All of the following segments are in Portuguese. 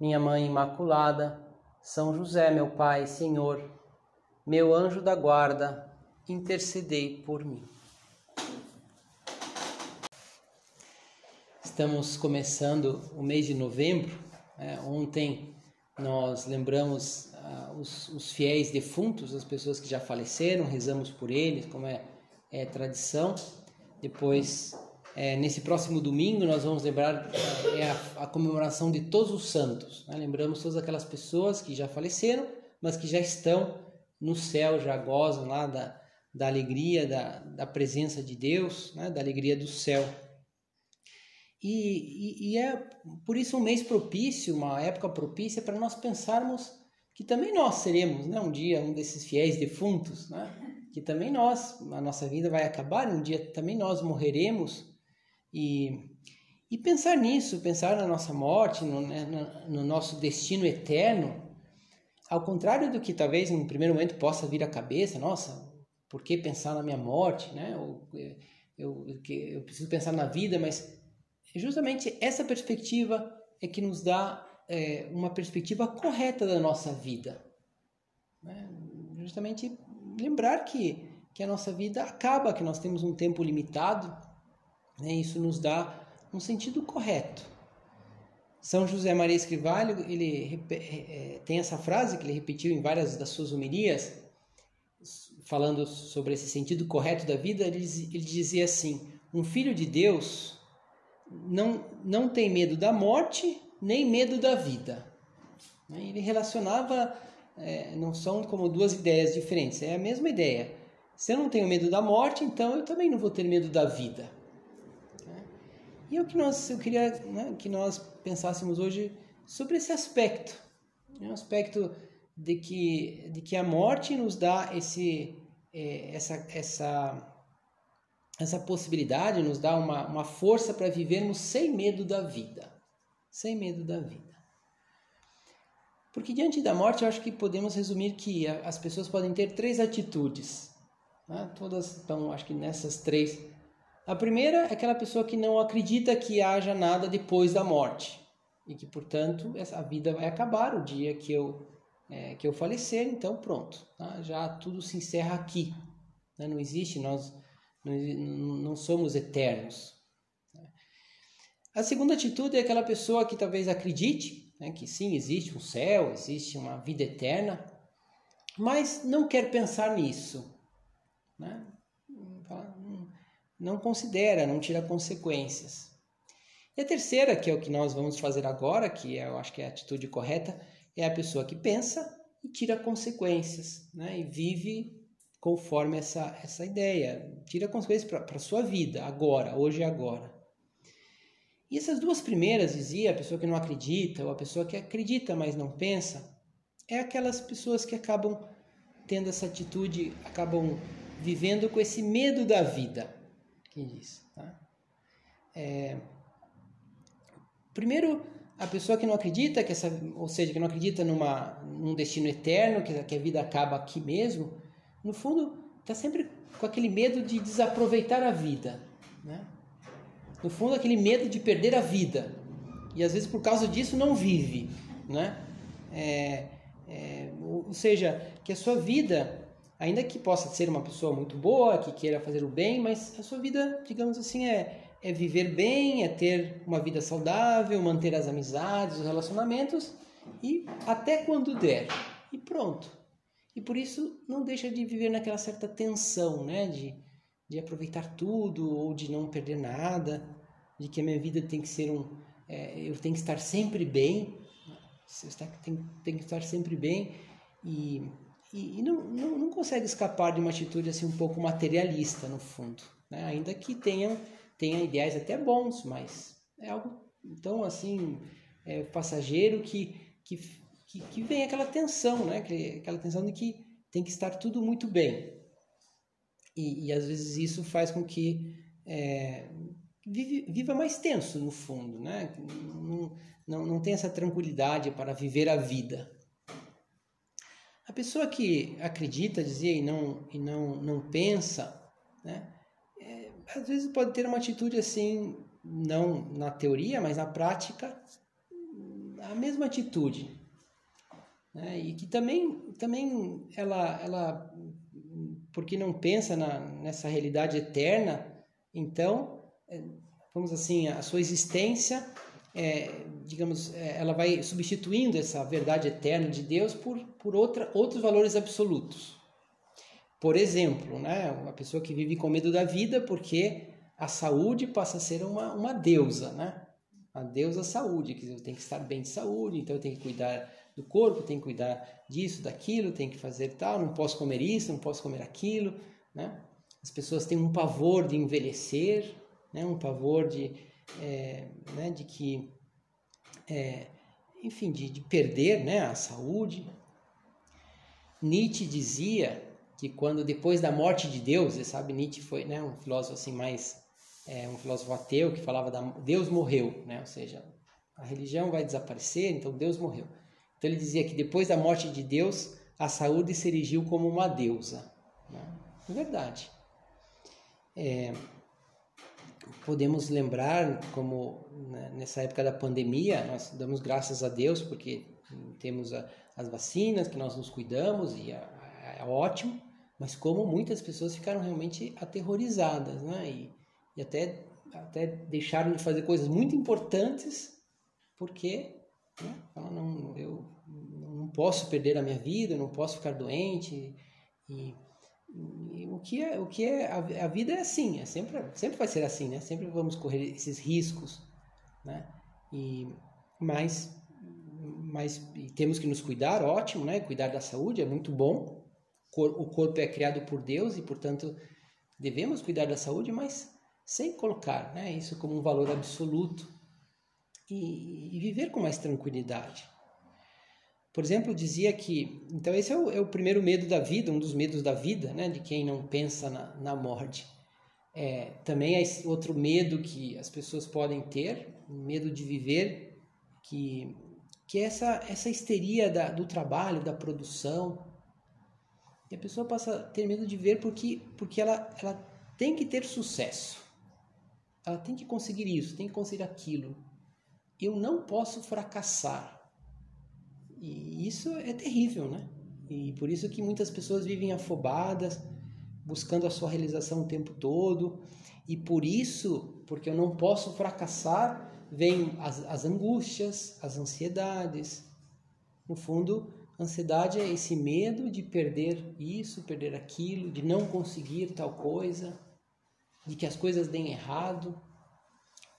minha Mãe Imaculada, São José, meu Pai, Senhor, meu anjo da guarda, intercedei por mim. Estamos começando o mês de novembro. É, ontem nós lembramos ah, os, os, fiéis defuntos, as pessoas que já faleceram, rezamos por eles, como é, é tradição. Depois é, nesse próximo domingo nós vamos lembrar é a, a comemoração de todos os santos. Né? Lembramos todas aquelas pessoas que já faleceram, mas que já estão no céu, já gozam lá da, da alegria, da, da presença de Deus, né? da alegria do céu. E, e, e, é por isso um mês propício, uma época propícia para nós pensarmos que também nós seremos né? um dia um desses fiéis defuntos, né? que também nós, a nossa vida vai acabar, um dia também nós morreremos e, e pensar nisso, pensar na nossa morte, no, né, no nosso destino eterno, ao contrário do que talvez em primeiro momento possa vir à cabeça, nossa, por que pensar na minha morte, né? Eu, eu, eu preciso pensar na vida, mas justamente essa perspectiva é que nos dá é, uma perspectiva correta da nossa vida. Né? Justamente lembrar que, que a nossa vida acaba, que nós temos um tempo limitado? Isso nos dá um sentido correto. São José Maria Escrivalho, ele é, tem essa frase que ele repetiu em várias das suas homilias, falando sobre esse sentido correto da vida, ele, ele dizia assim: um filho de Deus não, não tem medo da morte nem medo da vida. Né? Ele relacionava, é, não são como duas ideias diferentes, é a mesma ideia. Se eu não tenho medo da morte, então eu também não vou ter medo da vida. E é o que nós, eu queria né, que nós pensássemos hoje sobre esse aspecto, né, um aspecto de que, de que a morte nos dá esse, é, essa, essa, essa possibilidade, nos dá uma, uma força para vivermos sem medo da vida, sem medo da vida. Porque diante da morte, eu acho que podemos resumir que as pessoas podem ter três atitudes. Né? Todas estão, acho que nessas três a primeira é aquela pessoa que não acredita que haja nada depois da morte e que, portanto, a vida vai acabar o dia que eu, é, que eu falecer, então pronto, tá? já tudo se encerra aqui. Né? Não existe, nós não, não somos eternos. Né? A segunda atitude é aquela pessoa que talvez acredite né, que sim, existe um céu, existe uma vida eterna, mas não quer pensar nisso. Né? Não considera, não tira consequências. E a terceira, que é o que nós vamos fazer agora, que é, eu acho que é a atitude correta, é a pessoa que pensa e tira consequências, né? E vive conforme essa, essa ideia, tira consequências para a sua vida, agora, hoje e agora. E essas duas primeiras, dizia, a pessoa que não acredita, ou a pessoa que acredita, mas não pensa, é aquelas pessoas que acabam tendo essa atitude, acabam vivendo com esse medo da vida quem diz. Tá? É, primeiro, a pessoa que não acredita, que essa, ou seja, que não acredita numa, num destino eterno, que, que a vida acaba aqui mesmo, no fundo está sempre com aquele medo de desaproveitar a vida. Né? No fundo, aquele medo de perder a vida. E às vezes por causa disso não vive. Né? É, é, ou seja, que a sua vida ainda que possa ser uma pessoa muito boa, que queira fazer o bem, mas a sua vida, digamos assim, é, é viver bem, é ter uma vida saudável, manter as amizades, os relacionamentos e até quando der. E pronto. E por isso não deixa de viver naquela certa tensão, né? De, de aproveitar tudo ou de não perder nada, de que a minha vida tem que ser um. É, eu tenho que estar sempre bem, tenho, tenho que estar sempre bem e e, e não, não, não, consegue escapar de uma atitude assim um pouco materialista no fundo, né? ainda que tenha, tenha ideais até bons, mas é algo tão assim é, passageiro que, que, que, que vem aquela tensão, né? Aquela tensão de que tem que estar tudo muito bem. E, e às vezes isso faz com que é, viva mais tenso no fundo, né? Não, não, não tem essa tranquilidade para viver a vida. A pessoa que acredita, dizia, e não, e não, não pensa, né? É, às vezes pode ter uma atitude assim, não na teoria, mas na prática, a mesma atitude. Né? E que também, também ela, ela, porque não pensa na, nessa realidade eterna, então, é, vamos assim, a sua existência, é, digamos, é, ela vai substituindo essa verdade eterna de Deus por, por outra, outros valores absolutos. Por exemplo, né, uma pessoa que vive com medo da vida porque a saúde passa a ser uma, uma deusa, né? A deusa saúde, que eu tenho que estar bem de saúde, então eu tenho que cuidar do corpo, tenho que cuidar disso, daquilo, tenho que fazer tal, não posso comer isso, não posso comer aquilo, né? As pessoas têm um pavor de envelhecer, né? um pavor de, é, né? de que, é, enfim, de, de perder né? a saúde. Nietzsche dizia que quando depois da morte de Deus, você sabe, Nietzsche foi né, um filósofo assim mais é, um filósofo ateu que falava da Deus morreu, né? Ou seja, a religião vai desaparecer, então Deus morreu. Então ele dizia que depois da morte de Deus, a saúde se erigiu como uma deusa. Né? É verdade. É, podemos lembrar como né, nessa época da pandemia nós damos graças a Deus porque temos a, as vacinas que nós nos cuidamos e é, ótimo mas como muitas pessoas ficaram realmente aterrorizadas né e, e até até deixaram de fazer coisas muito importantes porque né? não, eu não posso perder a minha vida, eu não posso ficar doente. E o que é, o que é a, vida é assim, é sempre, sempre vai ser assim, né? Sempre vamos correr esses riscos, né? E mas mas temos que nos cuidar, ótimo, né? Cuidar da saúde é muito bom. O corpo é criado por Deus e, portanto, devemos cuidar da saúde, mas sem colocar, né, isso como um valor absoluto e, e viver com mais tranquilidade. Por exemplo, dizia que. Então, esse é o, é o, primeiro medo da vida, um dos medos da vida, né, de quem não pensa na, na morte. É, também é outro medo que as pessoas podem ter, medo de viver, que, que é essa, essa histeria da, do trabalho, da produção. E a pessoa passa a ter medo de ver porque, porque ela, ela tem que ter sucesso. Ela tem que conseguir isso, tem que conseguir aquilo eu não posso fracassar. E isso é terrível, né? E por isso que muitas pessoas vivem afobadas, buscando a sua realização o tempo todo. E por isso, porque eu não posso fracassar, vêm as, as angústias, as ansiedades. No fundo, ansiedade é esse medo de perder isso, perder aquilo, de não conseguir tal coisa, de que as coisas deem errado.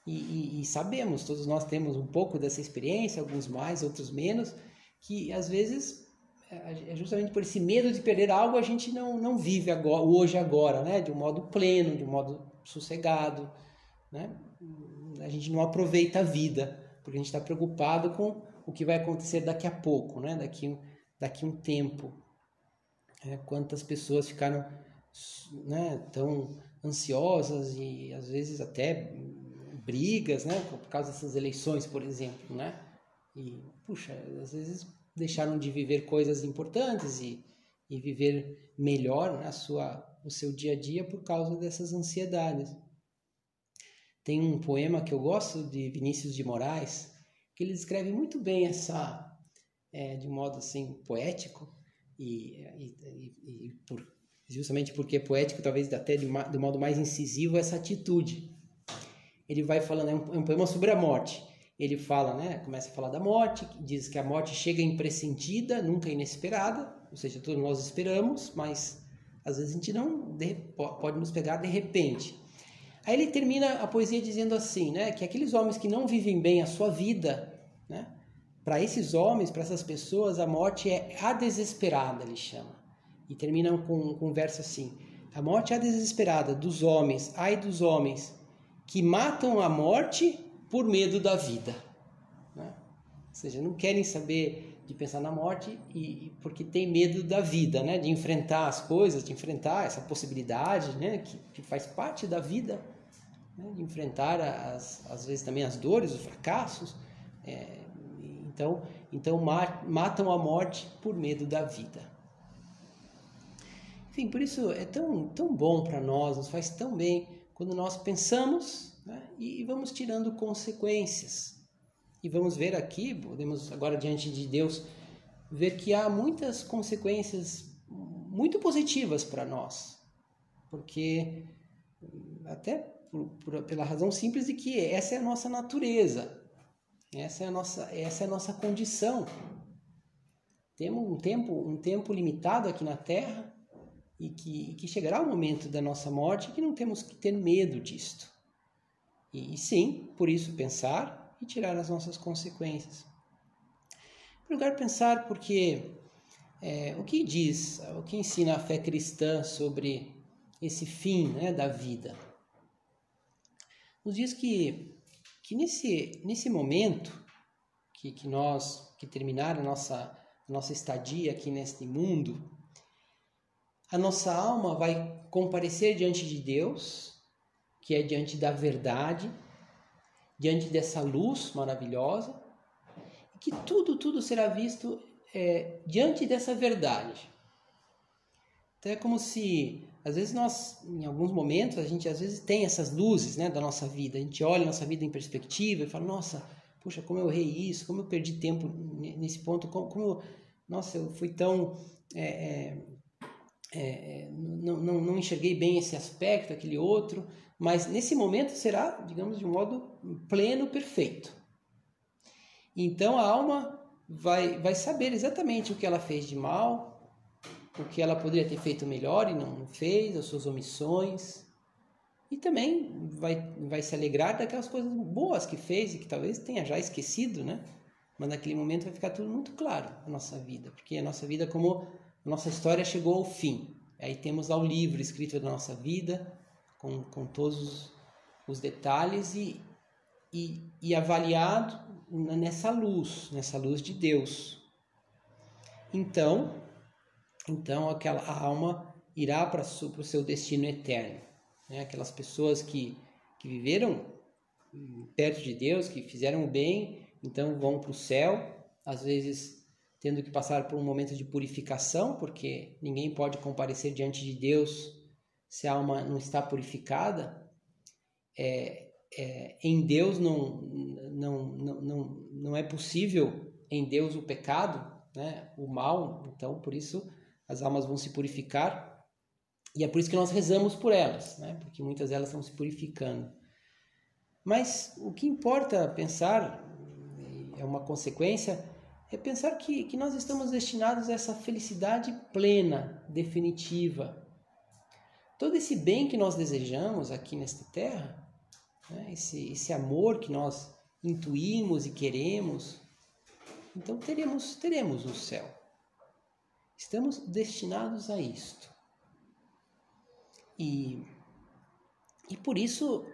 E, e, e, sabemos, todos nós temos um pouco dessa experiência, alguns mais, outros menos, que às vezes é, é justamente por esse medo de perder algo a gente não, não vive agora, hoje agora, né? De um modo pleno, de um modo sossegado, né? A gente não aproveita a vida porque a gente está preocupado com o que vai acontecer daqui a pouco, né? Daqui daqui um tempo. É, quantas pessoas ficaram né, tão ansiosas e às vezes até brigas, né, por causa dessas eleições, por exemplo, né? E puxa, às vezes deixaram de viver coisas importantes e, e viver melhor a sua o seu dia a dia por causa dessas ansiedades. Tem um poema que eu gosto de Vinícius de Moraes que ele descreve muito bem essa é, de um modo assim poético e, e, e, por, justamente porque é poético, talvez até de, de modo mais incisivo, essa atitude ele vai falando, é um, é um poema sobre a morte. Ele fala, né, começa a falar da morte, diz que a morte chega impressentida, nunca inesperada, ou seja, todos nós esperamos, mas às vezes a gente não de, pode nos pegar de repente. Aí ele termina a poesia dizendo assim, né, que aqueles homens que não vivem bem a sua vida, né, para esses homens, para essas pessoas, a morte é a desesperada, ele chama. E termina com, com um verso assim: a morte é a desesperada dos homens, ai dos homens que matam a morte por medo da vida. Né? Ou seja, não querem saber de pensar na morte e porque tem medo da vida, né? De enfrentar as coisas, de enfrentar essa possibilidade, né? Que, que faz parte da vida, né? de enfrentar as, às vezes também as dores, os fracassos. É, então, então matam a morte por medo da vida. Enfim, por isso é tão, tão bom para nós, nos faz tão bem quando nós pensamos né? e, e vamos tirando consequências. E vamos ver aqui, podemos agora diante de Deus, ver que há muitas consequências muito positivas para nós. Porque, até por, por, pela razão simples de que essa é a nossa natureza, essa é a nossa, essa é a nossa condição. Temos um tempo, um tempo limitado aqui na Terra e que, que chegará o momento da nossa morte que não temos que ter medo disto. E, e sim, por isso pensar e tirar as nossas consequências. Em lugar pensar porque é, o que diz, o que ensina a fé cristã sobre esse fim né, da vida? Nos diz que, que nesse, nesse momento que, que nós, que terminar a nossa, a nossa estadia aqui neste mundo, a nossa alma vai comparecer diante de Deus, que é diante da verdade, diante dessa luz maravilhosa, que tudo, tudo será visto é, diante dessa verdade. Então é como se, às vezes nós, em alguns momentos, a gente às vezes tem essas luzes né, da nossa vida, a gente olha a nossa vida em perspectiva e fala, nossa, puxa, como eu errei isso, como eu perdi tempo nesse ponto, como, como nossa, eu fui tão... É, é, é, não, não, não enxerguei bem esse aspecto, aquele outro, mas nesse momento será, digamos, de um modo pleno, perfeito. Então a alma vai, vai saber exatamente o que ela fez de mal, o que ela poderia ter feito melhor e não fez, as suas omissões. E também vai, vai se alegrar daquelas coisas boas que fez e que talvez tenha já esquecido, né? Mas naquele momento vai ficar tudo muito claro a nossa vida, porque a nossa vida, como nossa história chegou ao fim. Aí temos lá o livro escrito da nossa vida, com, com todos os detalhes e, e, e avaliado nessa luz, nessa luz de Deus. Então, então aquela alma irá para o seu destino eterno. Né? Aquelas pessoas que, que viveram perto de Deus, que fizeram o bem, então vão para o céu, às vezes tendo que passar por um momento de purificação, porque ninguém pode comparecer diante de Deus se a alma não está purificada, é, é, em Deus não, não, não, não, não é possível em Deus o pecado, né, o mal, então por isso as almas vão se purificar e é por isso que nós rezamos por elas, né, porque muitas delas estão se purificando. Mas o que importa pensar, é uma consequência, é pensar que, que nós estamos destinados a essa felicidade plena, definitiva, todo esse bem que nós desejamos aqui nesta terra, né, esse, esse amor que nós intuímos e queremos, então teremos, teremos o céu. Estamos destinados a isto. E, e por isso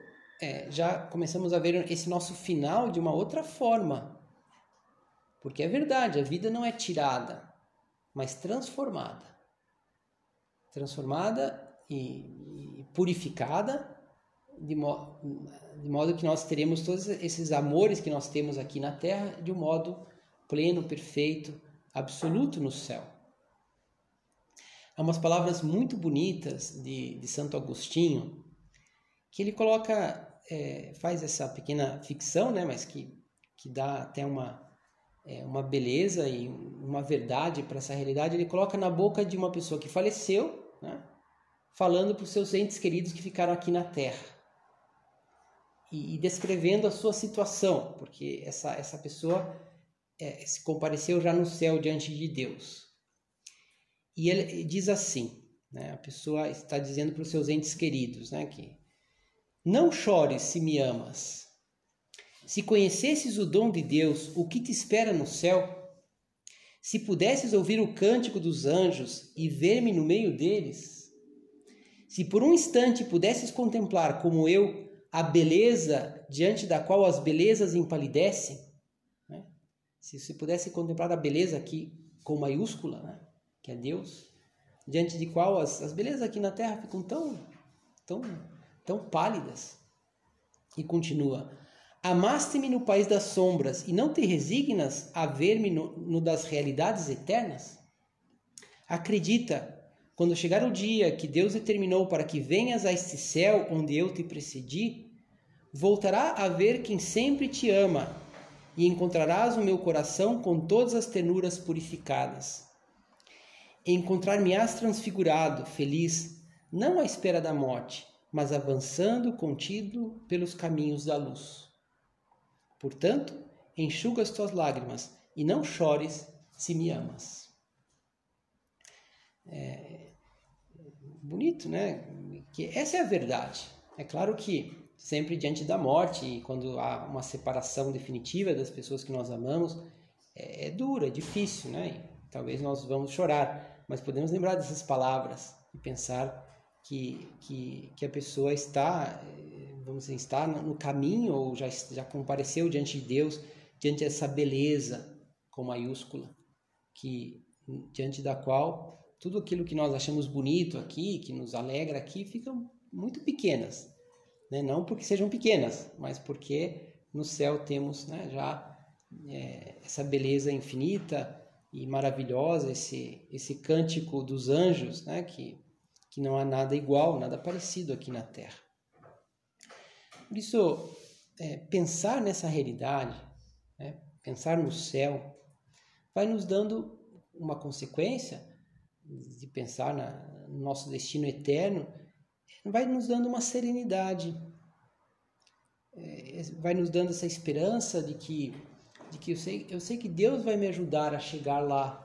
é, já começamos a ver esse nosso final de uma outra forma. Porque é verdade, a vida não é tirada, mas transformada. Transformada e, purificada, de, mo de modo que nós teremos todos esses amores que nós temos aqui na terra de um modo pleno, perfeito, absoluto no céu. Há umas palavras muito bonitas de, de Santo Agostinho que ele coloca, é, faz essa pequena ficção, né, mas que, que dá até uma, é, uma beleza e uma verdade para essa realidade. Ele coloca na boca de uma pessoa que faleceu, né, falando para os seus entes queridos que ficaram aqui na Terra e, e descrevendo a sua situação, porque essa, essa pessoa é, se compareceu já no céu diante de Deus. E ele diz assim, né, a pessoa está dizendo para os seus entes queridos, né, que não chores se me amas. Se conhecesses o dom de Deus, o que te espera no céu? Se pudesses ouvir o cântico dos anjos e ver-me no meio deles, se por um instante pudesses contemplar como eu a beleza diante da qual as belezas empalidecem, né? se você pudesse contemplar a beleza aqui com maiúscula, né? que é Deus, diante de qual as, as belezas aqui na Terra ficam tão, tão, tão pálidas. E continua: Amaste-me no país das sombras e não te resignas a ver-me no, no das realidades eternas? Acredita, quando chegar o dia que Deus determinou para que venhas a este céu onde eu te precedi, voltará a ver quem sempre te ama e encontrarás o meu coração com todas as ternuras purificadas. Encontrar-me-ás transfigurado, feliz, não à espera da morte, mas avançando contido pelos caminhos da luz. Portanto, enxuga as tuas lágrimas e não chores se me amas. É bonito, né? Que essa é a verdade. É claro que sempre diante da morte e quando há uma separação definitiva das pessoas que nós amamos, é, é dura, é difícil, né? E talvez nós vamos chorar, mas podemos lembrar dessas palavras e pensar que, que, que a pessoa está, vamos dizer, está no caminho ou já, já compareceu diante de Deus, diante dessa beleza com maiúscula, que diante da qual tudo aquilo que nós achamos bonito aqui, que nos alegra aqui, fica muito pequenas né? não porque sejam pequenas, mas porque no céu temos né, já é, essa beleza infinita e maravilhosa, esse, esse cântico dos anjos, né, que, que não há nada igual, nada parecido aqui na Terra. Por isso, é, pensar nessa realidade, né, pensar no céu, vai nos dando uma consequência de pensar na, no nosso destino eterno vai nos dando uma serenidade, é, vai nos dando essa esperança de que, de que eu, sei, eu sei que Deus vai me ajudar a chegar lá.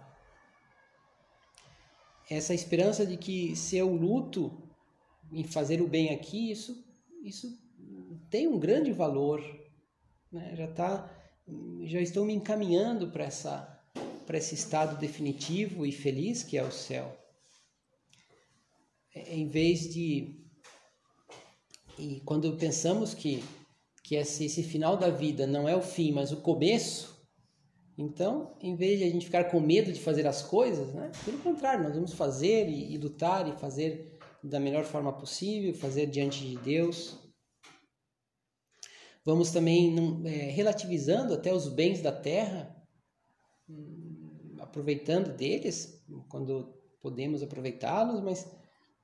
Essa esperança de que se eu luto em fazer o bem aqui, isso, isso tem um grande valor. Né? Já, tá, já estou me encaminhando para essa para esse estado definitivo e feliz que é o céu. É, em vez de e quando pensamos que, que esse, esse final da vida não é o fim, mas o começo, então, em vez de a gente ficar com medo de fazer as coisas, né, pelo contrário, nós vamos fazer e, e lutar e fazer da melhor forma possível, fazer diante de Deus. Vamos também é, relativizando até os bens da terra, aproveitando deles quando podemos aproveitá-los, mas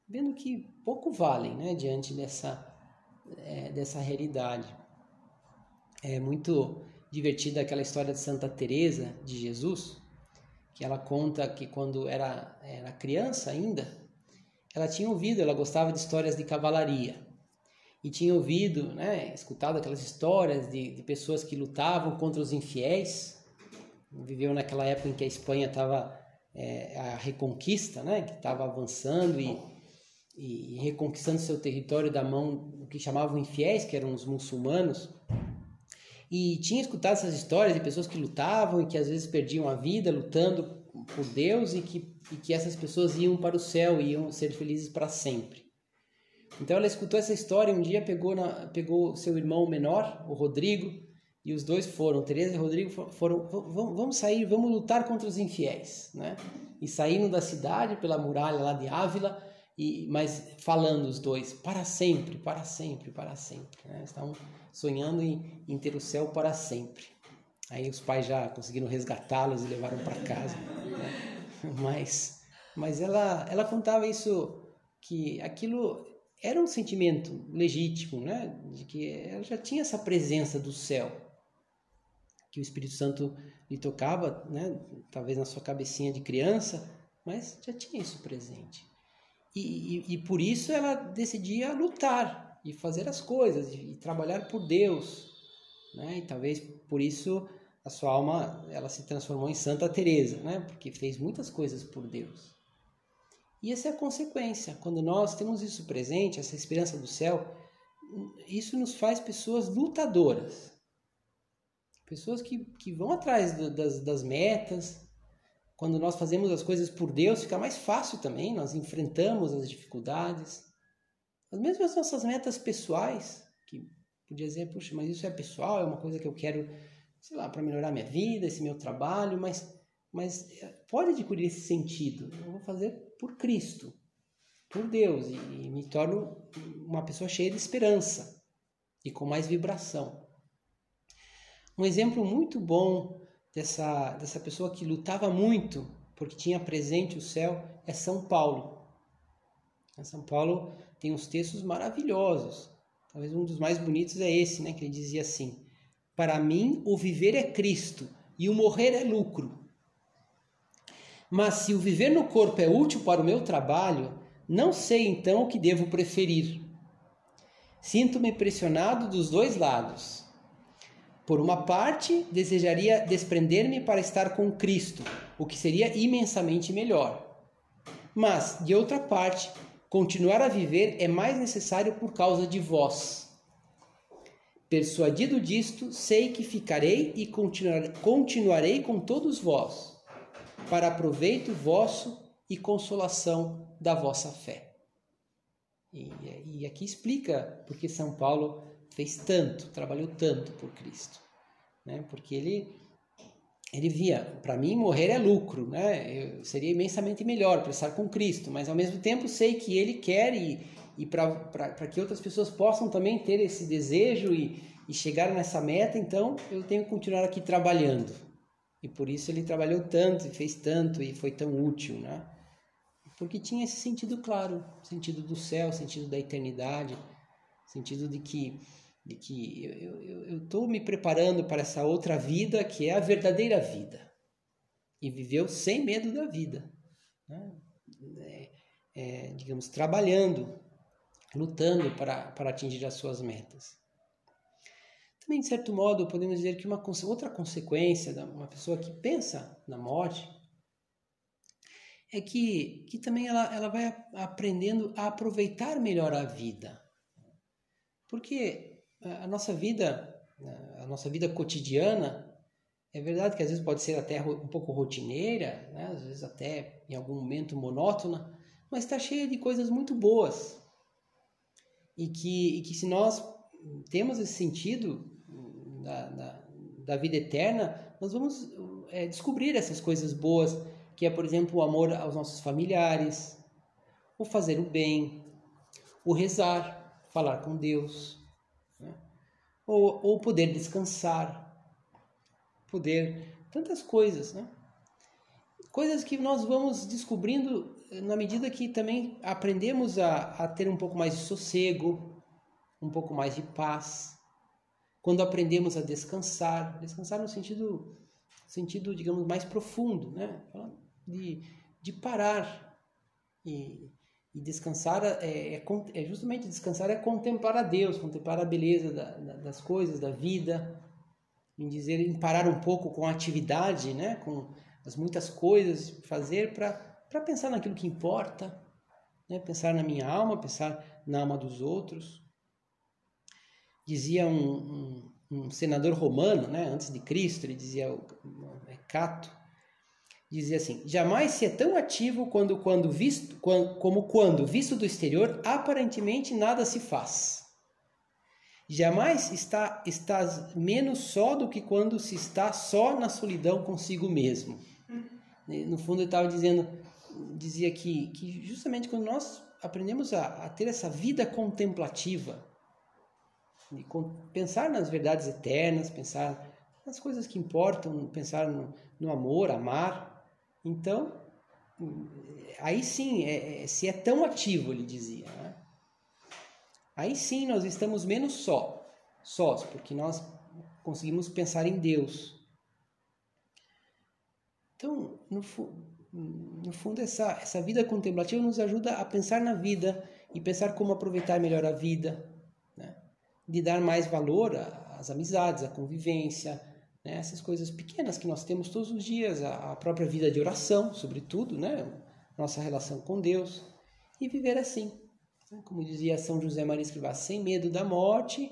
vendo que pouco valem né, diante dessa é, dessa realidade. É muito divertida aquela história de Santa Teresa de Jesus, que ela conta que quando era, era criança ainda, ela tinha ouvido, ela gostava de histórias de cavalaria e tinha ouvido, né, escutado aquelas histórias de, de pessoas que lutavam contra os infiéis. Viveu naquela época em que a Espanha estava é, a reconquista, né, que estava avançando e e, reconquistando seu território da mão do que chamavam infiéis, que eram os muçulmanos. E tinha escutado essas histórias de pessoas que lutavam e que às vezes perdiam a vida lutando por Deus e que, e que essas pessoas iam para o céu iam ser felizes para sempre. Então ela escutou essa história e um dia pegou, na, pegou seu irmão menor, o Rodrigo, e os dois foram, Teresa e Rodrigo foram, vamos sair, vamos lutar contra os infiéis, né? E saíram da cidade pela muralha lá de Ávila e, mas falando os dois para sempre, para sempre, para sempre. Né? Estavam sonhando em, em, ter o céu para sempre. Aí os pais já conseguiram resgatá-los e levaram para casa. Né? Mas, mas ela, ela contava isso que aquilo era um sentimento legítimo, né? De que ela já tinha essa presença do céu, que o Espírito Santo lhe tocava, né? Talvez na sua cabecinha de criança, mas já tinha isso presente. E, e, e, por isso ela decidia lutar e fazer as coisas e, trabalhar por Deus, né? E talvez por isso a sua alma ela se transformou em Santa Teresa, né? Porque fez muitas coisas por Deus. E essa é a consequência. Quando nós temos isso presente, essa esperança do céu, isso nos faz pessoas lutadoras. Pessoas que, que vão atrás do, das, das metas, quando nós fazemos as coisas por Deus, fica mais fácil também, nós enfrentamos as dificuldades. As mesmas nossas metas pessoais, que podia dizer, puxa, mas isso é pessoal, é uma coisa que eu quero sei lá, para melhorar minha vida, esse meu trabalho, mas, mas pode adquirir esse sentido. Eu vou fazer por Cristo, por Deus, e, e me torno uma pessoa cheia de esperança e com mais vibração. Um exemplo muito bom dessa, dessa pessoa que lutava muito porque tinha presente o céu é São Paulo. São Paulo tem uns textos maravilhosos. Talvez um dos mais bonitos é esse, né, que ele dizia assim: Para mim, o viver é Cristo e o morrer é lucro. Mas se o viver no corpo é útil para o meu trabalho, não sei então o que devo preferir. Sinto-me pressionado dos dois lados. Por uma parte, desejaria desprender-me para estar com Cristo, o que seria imensamente melhor. Mas, de outra parte, continuar a viver é mais necessário por causa de vós. Persuadido disto, sei que ficarei e continuarei com todos vós, para proveito vosso e consolação da vossa fé. E, e aqui explica porque São Paulo fez tanto, trabalhou tanto por Cristo, né? Porque ele ele via, para mim morrer é lucro, né? Eu seria imensamente melhor para estar com Cristo, mas ao mesmo tempo sei que Ele quer e, e para que outras pessoas possam também ter esse desejo e, e chegar nessa meta, então eu tenho que continuar aqui trabalhando. E por isso ele trabalhou tanto e fez tanto e foi tão útil, né? Porque tinha esse sentido claro, sentido do céu, sentido da eternidade, sentido de que de que eu estou me preparando para essa outra vida que é a verdadeira vida e viveu sem medo da vida, né? é, é, digamos trabalhando, lutando para, para atingir as suas metas. Também de certo modo podemos dizer que uma outra consequência de uma pessoa que pensa na morte é que, que também ela, ela vai aprendendo a aproveitar melhor a vida. Porque a nossa vida, a nossa vida cotidiana, é verdade que às vezes pode ser até um pouco rotineira, né? às vezes até em algum momento monótona, mas está cheia de coisas muito boas. E que, e que se nós temos esse sentido da, da, da vida eterna, nós vamos é, descobrir essas coisas boas, que é, por exemplo, o amor aos nossos familiares, o fazer o bem, o rezar, falar com Deus, ou, ou poder descansar, poder tantas coisas, né? Coisas que nós vamos descobrindo na medida que também aprendemos a, a ter um pouco mais de sossego, um pouco mais de paz. Quando aprendemos a descansar, descansar no sentido, sentido digamos, mais profundo, né? De, de parar e, e descansar é, é, é, justamente descansar é contemplar a Deus, contemplar a beleza da, da, das coisas, da vida, em dizer, em parar um pouco com a atividade, né, com as muitas coisas fazer para pensar naquilo que importa, né, pensar na minha alma, pensar na alma dos outros. Dizia um, um, um senador romano, né, antes de Cristo, ele dizia, é Cato, dizia assim: jamais se é tão ativo quando, quando visto, quando, como quando, visto do exterior, aparentemente nada se faz. Jamais está, está menos só do que quando se está só na solidão consigo mesmo. No fundo, ele estava dizendo, dizia que, que justamente quando nós aprendemos a, a ter essa vida contemplativa, de pensar nas verdades eternas, pensar nas coisas que importam, pensar no, no amor, amar, então, aí sim, é, é, se é tão ativo, ele dizia, né? aí sim nós estamos menos só, sós, porque nós conseguimos pensar em Deus. Então, no, no fundo, essa, essa vida contemplativa nos ajuda a pensar na vida e pensar como aproveitar melhor a vida? De dar mais valor às amizades, à convivência, né? Essas coisas pequenas que nós temos todos os dias, a, própria vida de oração, sobretudo, né? nossa relação com Deus, e viver assim. Né? Como dizia São José Maria Escrivá, sem medo da morte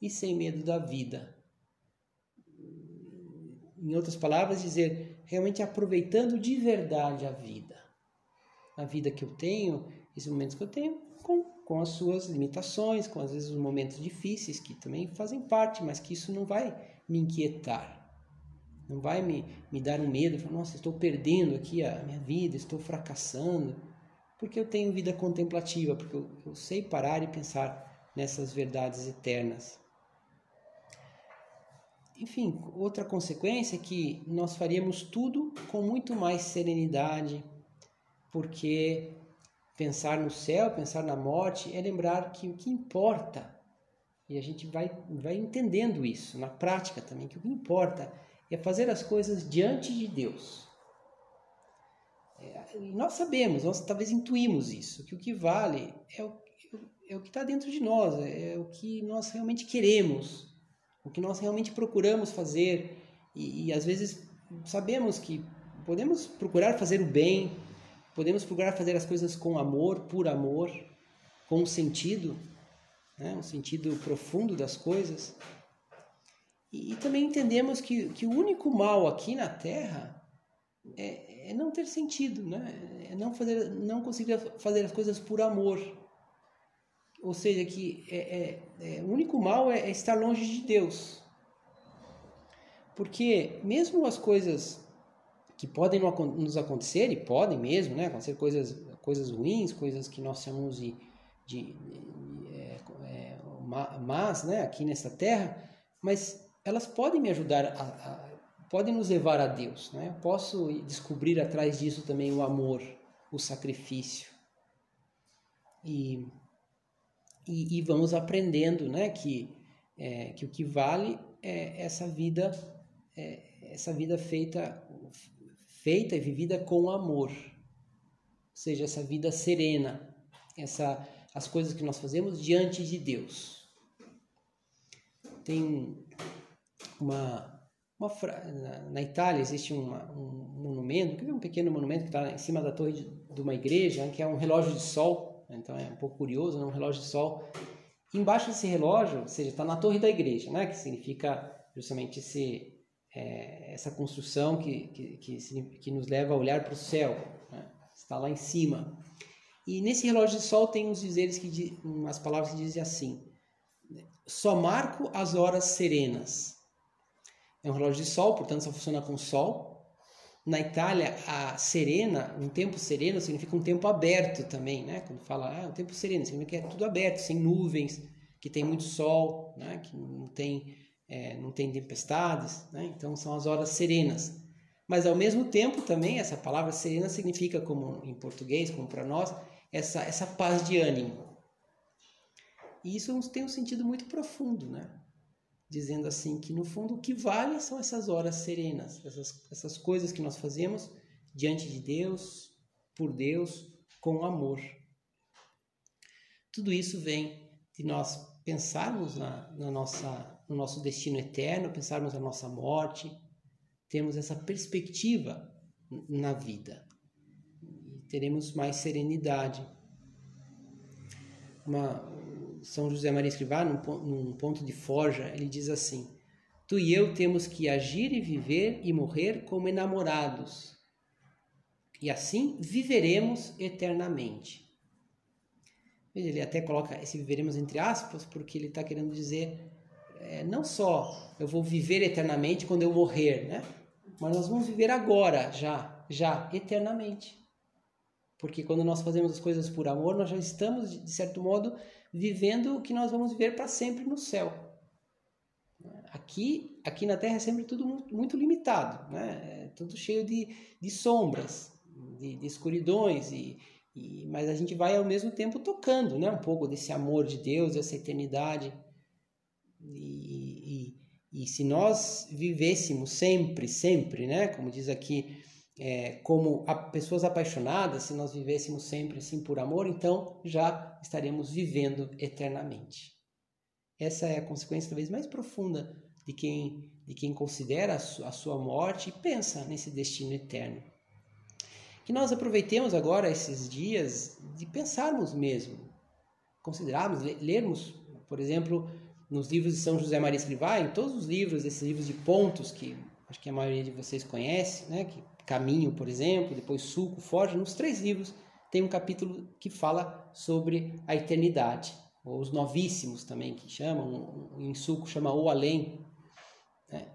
e sem medo da vida. Em outras palavras, dizer, realmente aproveitando de verdade a vida. A vida que eu tenho, esses momentos que eu tenho, com, as suas limitações, com às vezes os momentos difíceis, que também fazem parte, mas que isso não vai me inquietar. Não vai me, me dar um medo, falar, nossa, estou perdendo aqui a minha vida, estou fracassando, porque eu tenho vida contemplativa, porque eu, eu sei parar e pensar nessas verdades eternas. Enfim, outra consequência é que nós faríamos tudo com muito mais serenidade, porque pensar no céu, pensar na morte, é lembrar que o que importa, e a gente vai, vai entendendo isso na prática também, que o que importa é fazer as coisas diante de Deus. É, nós sabemos, nós talvez intuímos isso, que o que vale é o, é o que está dentro de nós, é o que nós realmente queremos, o que nós realmente procuramos fazer, e, e às vezes sabemos que podemos procurar fazer o bem, Podemos procurar fazer as coisas com amor, por amor, com sentido, né? um sentido profundo das coisas. E, e, também entendemos que, que o único mal aqui na Terra é, é não ter sentido, né? é não, fazer, não conseguir fazer as coisas por amor. Ou seja, que é, é, é o único mal é, é estar longe de Deus. Porque mesmo as coisas que podem nos acontecer, e podem mesmo, né? Acontecer coisas, coisas ruins, coisas que nós chamamos de, de, é, é, más, né? Aqui nessa terra, mas elas podem me ajudar, a, a, podem nos levar a Deus, né? Eu posso descobrir atrás disso também o amor, o sacrifício. E, e, e vamos aprendendo, né? Que, é, que o que vale é essa vida, é, essa vida feita feita e vivida com amor. Ou seja, essa vida serena, essa as coisas que nós fazemos diante de Deus. Tem uma uma na, na Itália existe uma, um monumento, um pequeno monumento que está em cima da torre de, de uma igreja, que é um relógio de sol. Então é um pouco curioso, né? um relógio de sol. embaixo desse relógio, ou seja, está na torre da igreja, né? que significa justamente esse é, essa construção que, que, que, que, nos leva a olhar para o céu, né? está lá em cima. E nesse relógio de sol tem uns dizeres que umas palavras que dizem assim: só marco as horas serenas. É um relógio de sol, portanto só funciona com sol. Na Itália, a serena, um tempo sereno significa um tempo aberto também, né? Quando fala, ah, um tempo sereno, significa que é tudo aberto, sem nuvens, que tem muito sol, né? Que não tem é, não tem tempestades, né? então são as horas serenas. Mas ao mesmo tempo também essa palavra serena significa, como em português, como para nós, essa, essa paz de ânimo. E isso tem um sentido muito profundo, né? Dizendo assim que no fundo o que vale são essas horas serenas, essas, essas coisas que nós fazemos diante de Deus, por Deus, com amor. Tudo isso vem de nós pensarmos na, na nossa no nosso destino eterno, pensarmos na nossa morte, termos essa perspectiva na vida. E teremos mais serenidade. Uma, São José Maria Escrivá, num, num ponto de forja, ele diz assim: Tu e eu temos que agir e viver e morrer como enamorados. E assim viveremos eternamente. Ele até coloca esse viveremos entre aspas, porque ele está querendo dizer é, não só eu vou viver eternamente quando eu morrer, né? Mas nós vamos viver agora, já, já, eternamente. Porque quando nós fazemos as coisas por amor, nós já estamos, de certo modo, vivendo o que nós vamos viver para sempre no céu. Aqui, aqui na Terra é sempre tudo muito limitado, né? É tudo cheio de, de sombras, de, de escuridões, e, e, mas a gente vai ao mesmo tempo tocando né? um pouco desse amor de Deus, essa eternidade. E, e, e se nós vivêssemos sempre, sempre, né, como diz aqui, é, como a, pessoas apaixonadas, se nós vivêssemos sempre assim por amor, então já estaremos vivendo eternamente. Essa é a consequência talvez mais profunda de quem, de quem considera a, su, a sua morte e pensa nesse destino eterno. Que nós aproveitemos agora esses dias de pensarmos mesmo, considerarmos, lermos, por exemplo, nos livros de São José Maria Escrivá, em todos os livros, esses livros de pontos que acho que a maioria de vocês conhece, né? Que Caminho, por exemplo, depois Suco, Forja, nos três livros tem um capítulo que fala sobre a eternidade, ou os novíssimos também que chamam, em Suco chama O Além, né?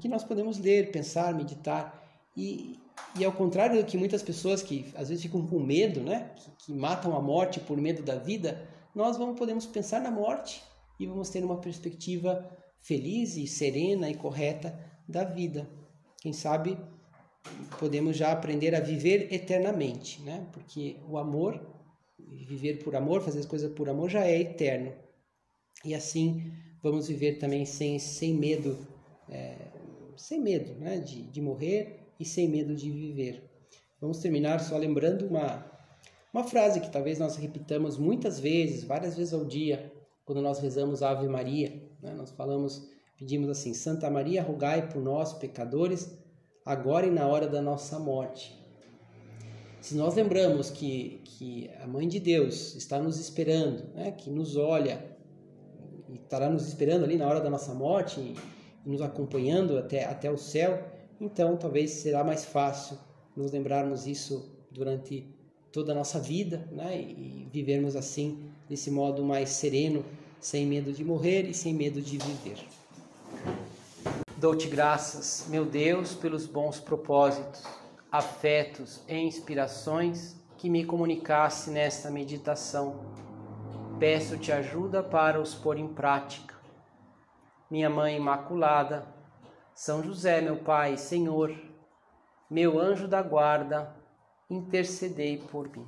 que nós podemos ler, pensar, meditar e, e ao contrário do que muitas pessoas que às vezes ficam com medo, né, que, que matam a morte por medo da vida, nós vamos podemos pensar na morte e vamos ter uma perspectiva feliz e serena e correta da vida. Quem sabe podemos já aprender a viver eternamente, né? Porque o amor, viver por amor, fazer as coisas por amor já é eterno. E assim vamos viver também sem, sem medo, é, sem medo né? de, de morrer e sem medo de viver. Vamos terminar só lembrando uma, uma frase que talvez nós repitamos muitas vezes, várias vezes ao dia, quando nós rezamos Ave Maria. Né? Nós falamos, pedimos assim: Santa Maria, rogai por nós, pecadores, agora e na hora da nossa morte. Se nós lembramos que, que a Mãe de Deus está nos esperando, né? que nos olha e estará nos esperando ali na hora da nossa morte e nos acompanhando até, até o céu, então talvez será mais fácil nos lembrarmos isso durante toda a nossa vida né? e vivermos assim, desse modo mais sereno, sem medo de morrer e sem medo de viver. Dou-te graças, meu Deus, pelos bons propósitos, afetos e inspirações que me comunicasse nesta meditação. Peço-te ajuda para os pôr em prática. Minha Mãe Imaculada, São José, meu Pai, Senhor, meu anjo da guarda, intercedei por mim.